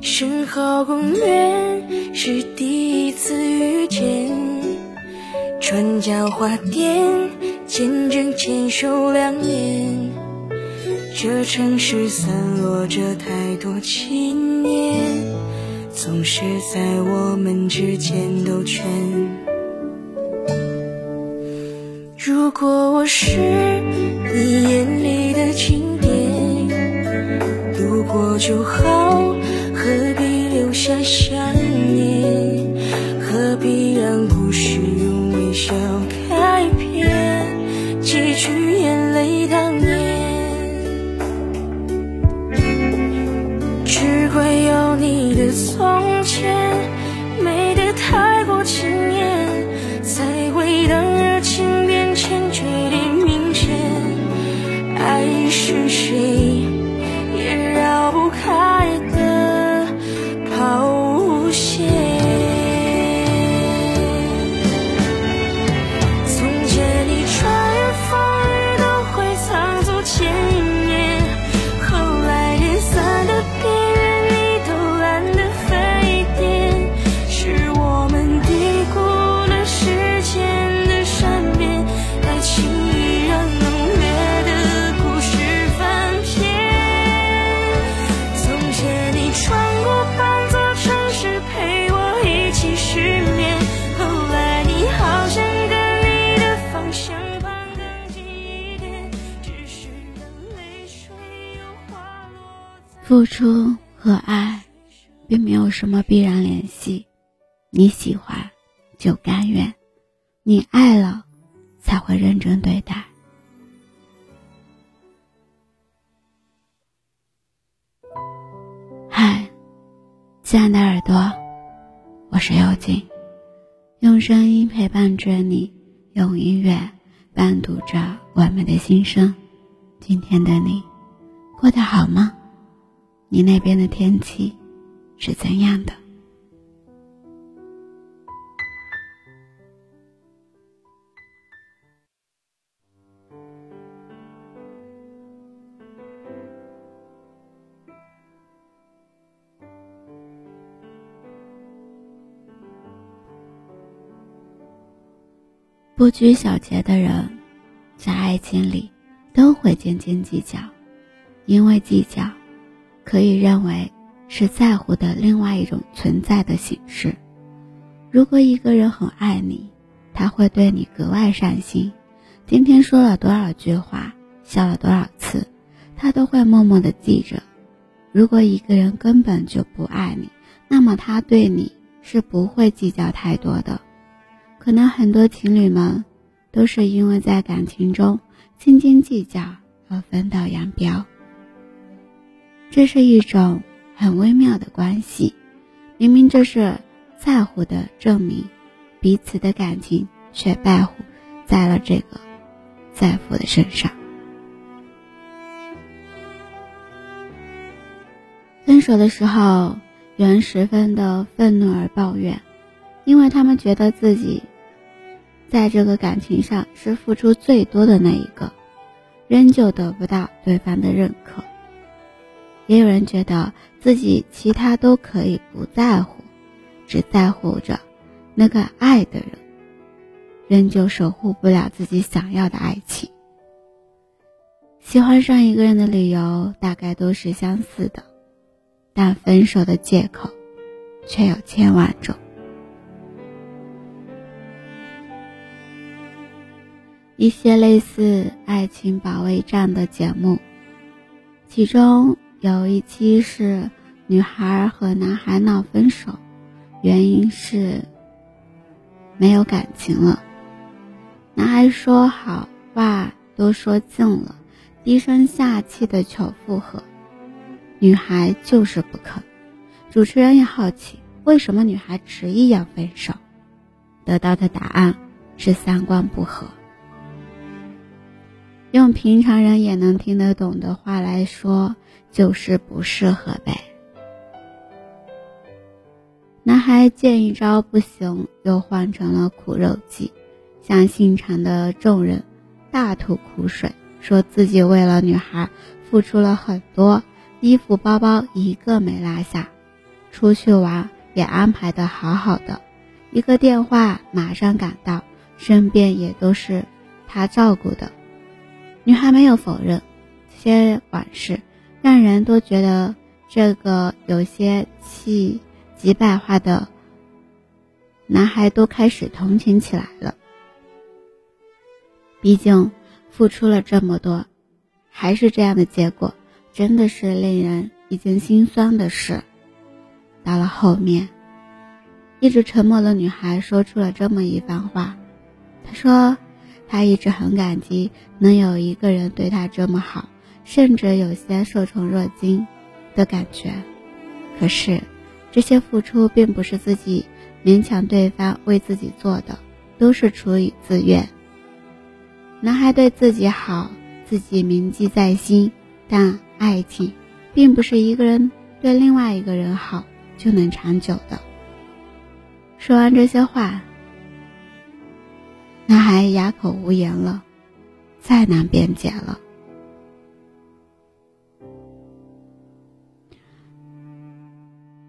身后公园是第一次遇见，川江花店见证牵手两年，这城市散落着太多纪念，总是在我们之间兜圈。如果我是你眼里的经典，路过就好。何必留下想念？何必让故事用微笑开篇？几句眼你付出和爱并没有什么必然联系，你喜欢就甘愿，你爱了才会认真对待。嗨，亲爱的耳朵，我是幽静，用声音陪伴着你，用音乐伴读着我们的心声。今天的你过得好吗？你那边的天气是怎样的？不拘小节的人，在爱情里都会斤斤计较，因为计较可以认为是在乎的另外一种存在的形式。如果一个人很爱你，他会对你格外善心，今天说了多少句话，笑了多少次，他都会默默的记着。如果一个人根本就不爱你，那么他对你是不会计较太多的。可能很多情侣们都是因为在感情中斤斤计较而分道扬镳。这是一种很微妙的关系，明明这是在乎的证明，彼此的感情却败乎在了这个在乎的身上。分手的时候，有人十分的愤怒而抱怨，因为他们觉得自己。在这个感情上是付出最多的那一个，仍旧得不到对方的认可。也有人觉得自己其他都可以不在乎，只在乎着那个爱的人，仍旧守护不了自己想要的爱情。喜欢上一个人的理由大概都是相似的，但分手的借口却有千万种。一些类似《爱情保卫战》的节目，其中有一期是女孩和男孩闹分手，原因是没有感情了。男孩说好话都说尽了，低声下气的求复合，女孩就是不肯。主持人也好奇，为什么女孩执意要分手？得到的答案是三观不合。用平常人也能听得懂的话来说，就是不适合呗。男孩见一招不行，又换成了苦肉计，向现场的众人大吐苦水，说自己为了女孩付出了很多，衣服包包一个没落下，出去玩也安排的好好的，一个电话马上赶到，身边也都是他照顾的。女孩没有否认这些往事，让人都觉得这个有些气急败坏的男孩都开始同情起来了。毕竟付出了这么多，还是这样的结果，真的是令人已经心酸的事。到了后面，一直沉默的女孩说出了这么一番话，她说。他一直很感激能有一个人对他这么好，甚至有些受宠若惊的感觉。可是，这些付出并不是自己勉强对方为自己做的，都是出于自愿。男孩对自己好，自己铭记在心，但爱情并不是一个人对另外一个人好就能长久的。说完这些话。男孩哑口无言了，再难辩解了。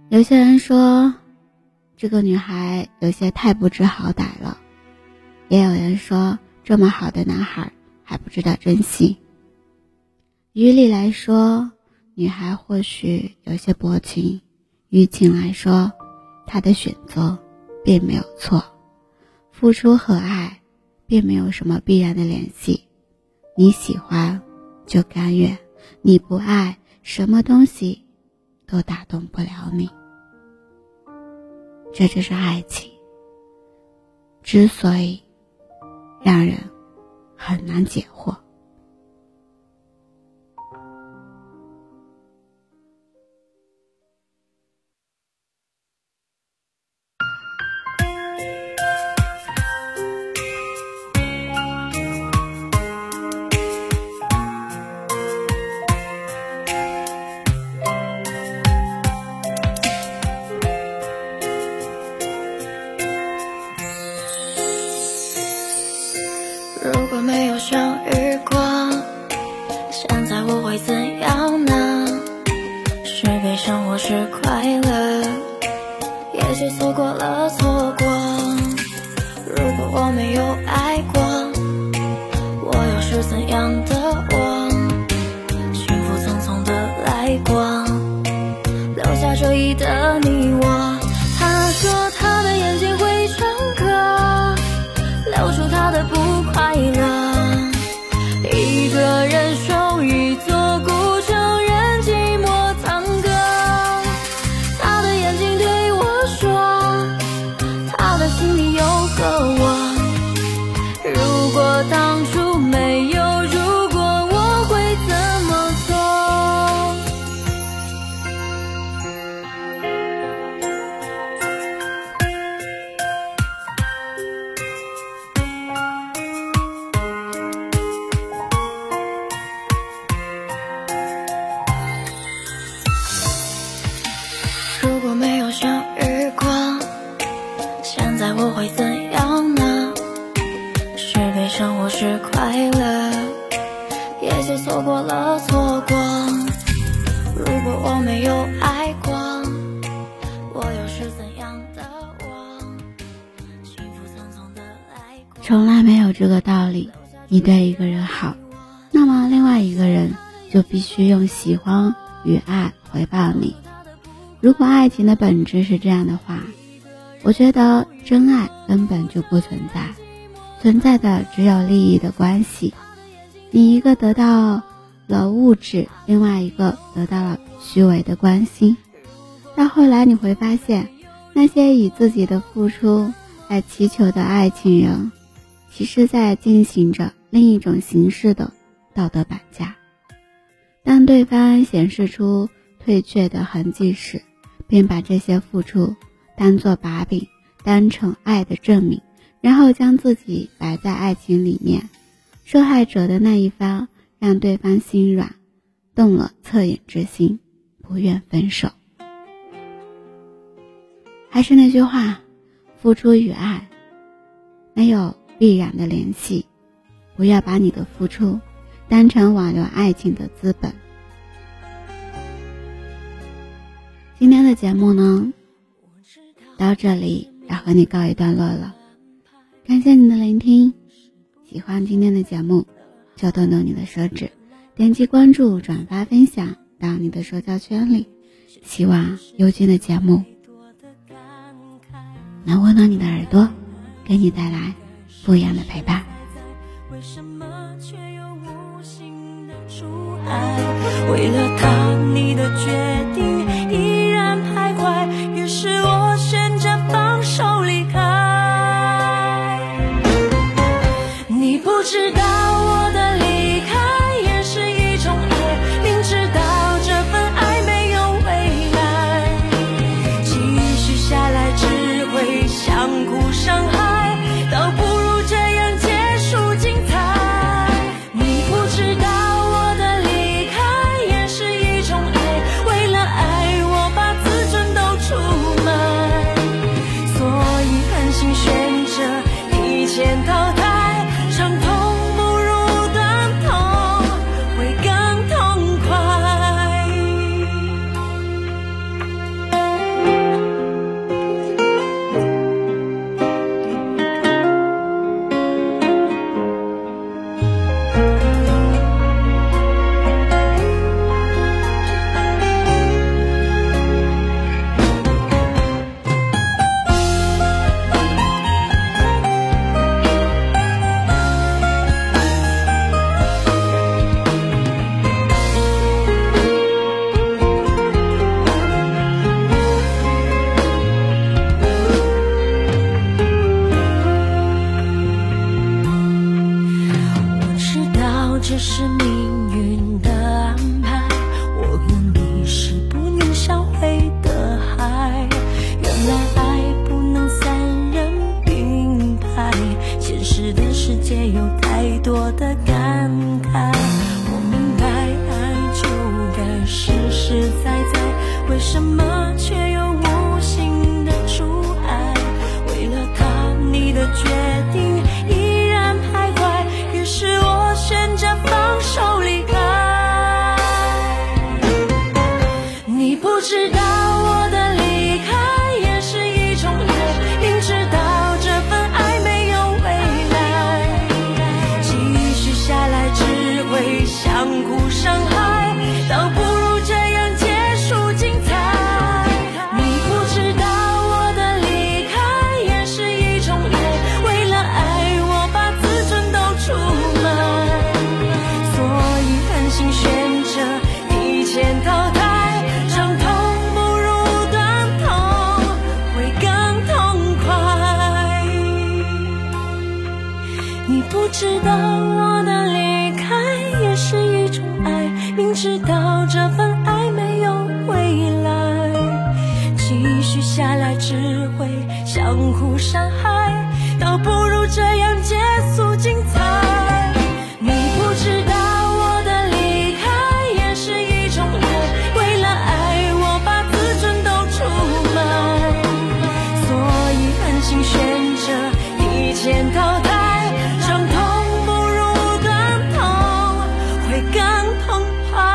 有些人说，这个女孩有些太不知好歹了；也有人说，这么好的男孩还不知道珍惜。于理来说，女孩或许有些薄情；于情来说，她的选择并没有错，付出和爱。并没有什么必然的联系，你喜欢就甘愿，你不爱，什么东西都打动不了你。这就是爱情，之所以让人很难解惑。没有相遇过，现在我会怎样呢？是悲伤，我是快乐，也许错过了错过。如果我没有爱过，我又是怎样的我？幸福匆匆的来过，留下这一的你我。如果我没有爱过我又是怎样的我从来没有这个道理。你对一个人好，那么另外一个人就必须用喜欢与爱回报你。如果爱情的本质是这样的话，我觉得真爱根本就不存在，存在的只有利益的关系。你一个得到了物质，另外一个得到了虚伪的关心。到后来你会发现，那些以自己的付出来祈求的爱情人。其实在进行着另一种形式的道德绑架。当对方显示出退却的痕迹时，便把这些付出当做把柄，当成爱的证明，然后将自己摆在爱情里面，受害者的那一方让对方心软，动了恻隐之心，不愿分手。还是那句话，付出与爱没有必然的联系，不要把你的付出当成挽留爱情的资本。今天的节目呢，到这里要和你告一段落了，感谢你的聆听。喜欢今天的节目，就动动你的手指，点击关注、转发、分享到你的社交圈里。希望优君的节目能温暖你的耳朵，给你带来不一样的陪伴。为什么却又无心的出爱？为了他，你的决定这是命运的安排，我愿你是不能销毁的海。原来爱不能三人并排，现实的世界有太多的感慨。我明白爱就该实实在在，为什么却又无形的阻碍？为了他，你的决只会相互伤害倒不如这样结束精彩你不知道我的离开也是一种爱为了爱我把自尊都出卖所以狠心选择提前淘汰伤痛不如当痛会更痛快